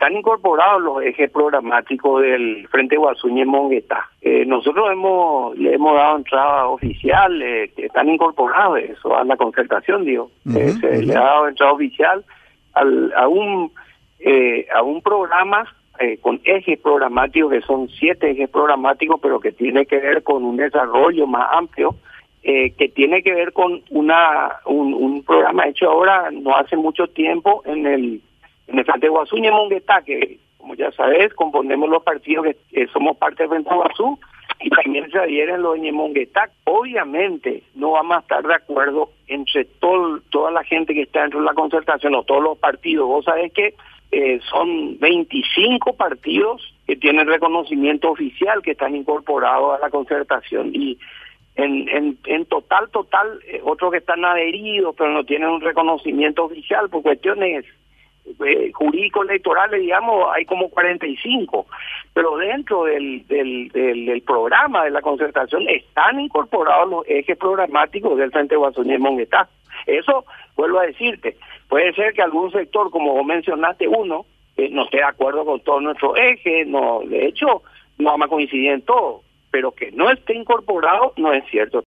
están incorporados los ejes programáticos del Frente Guasuñe Mongueta. Eh, nosotros hemos le hemos dado entrada oficial, eh, que están incorporados eso a la concertación, digo. Eh, se le ha dado entrada oficial al, a un eh, a un programa eh, con ejes programáticos, que son siete ejes programáticos, pero que tiene que ver con un desarrollo más amplio, eh, que tiene que ver con una un, un programa hecho ahora no hace mucho tiempo en el en el Frente Guazú y en que como ya sabes, componemos los partidos que, somos parte del Frente Guazú y también se adhieren los de Monguetá. Obviamente no vamos a estar de acuerdo entre toda la gente que está dentro de la concertación o todos los partidos. Vos sabés que eh, son 25 partidos que tienen reconocimiento oficial que están incorporados a la concertación y en, en, en total, total, eh, otros que están adheridos pero no tienen un reconocimiento oficial por cuestiones eh, jurídicos electorales, digamos, hay como 45, pero dentro del, del, del, programa de la concertación están incorporados los ejes programáticos del Frente Guasonía Monguetá. Eso, vuelvo a decirte, puede ser que algún sector, como vos mencionaste uno, eh, no esté de acuerdo con todo nuestro eje, no, de hecho, no vamos a coincidir en todo, pero que no esté incorporado no es cierto.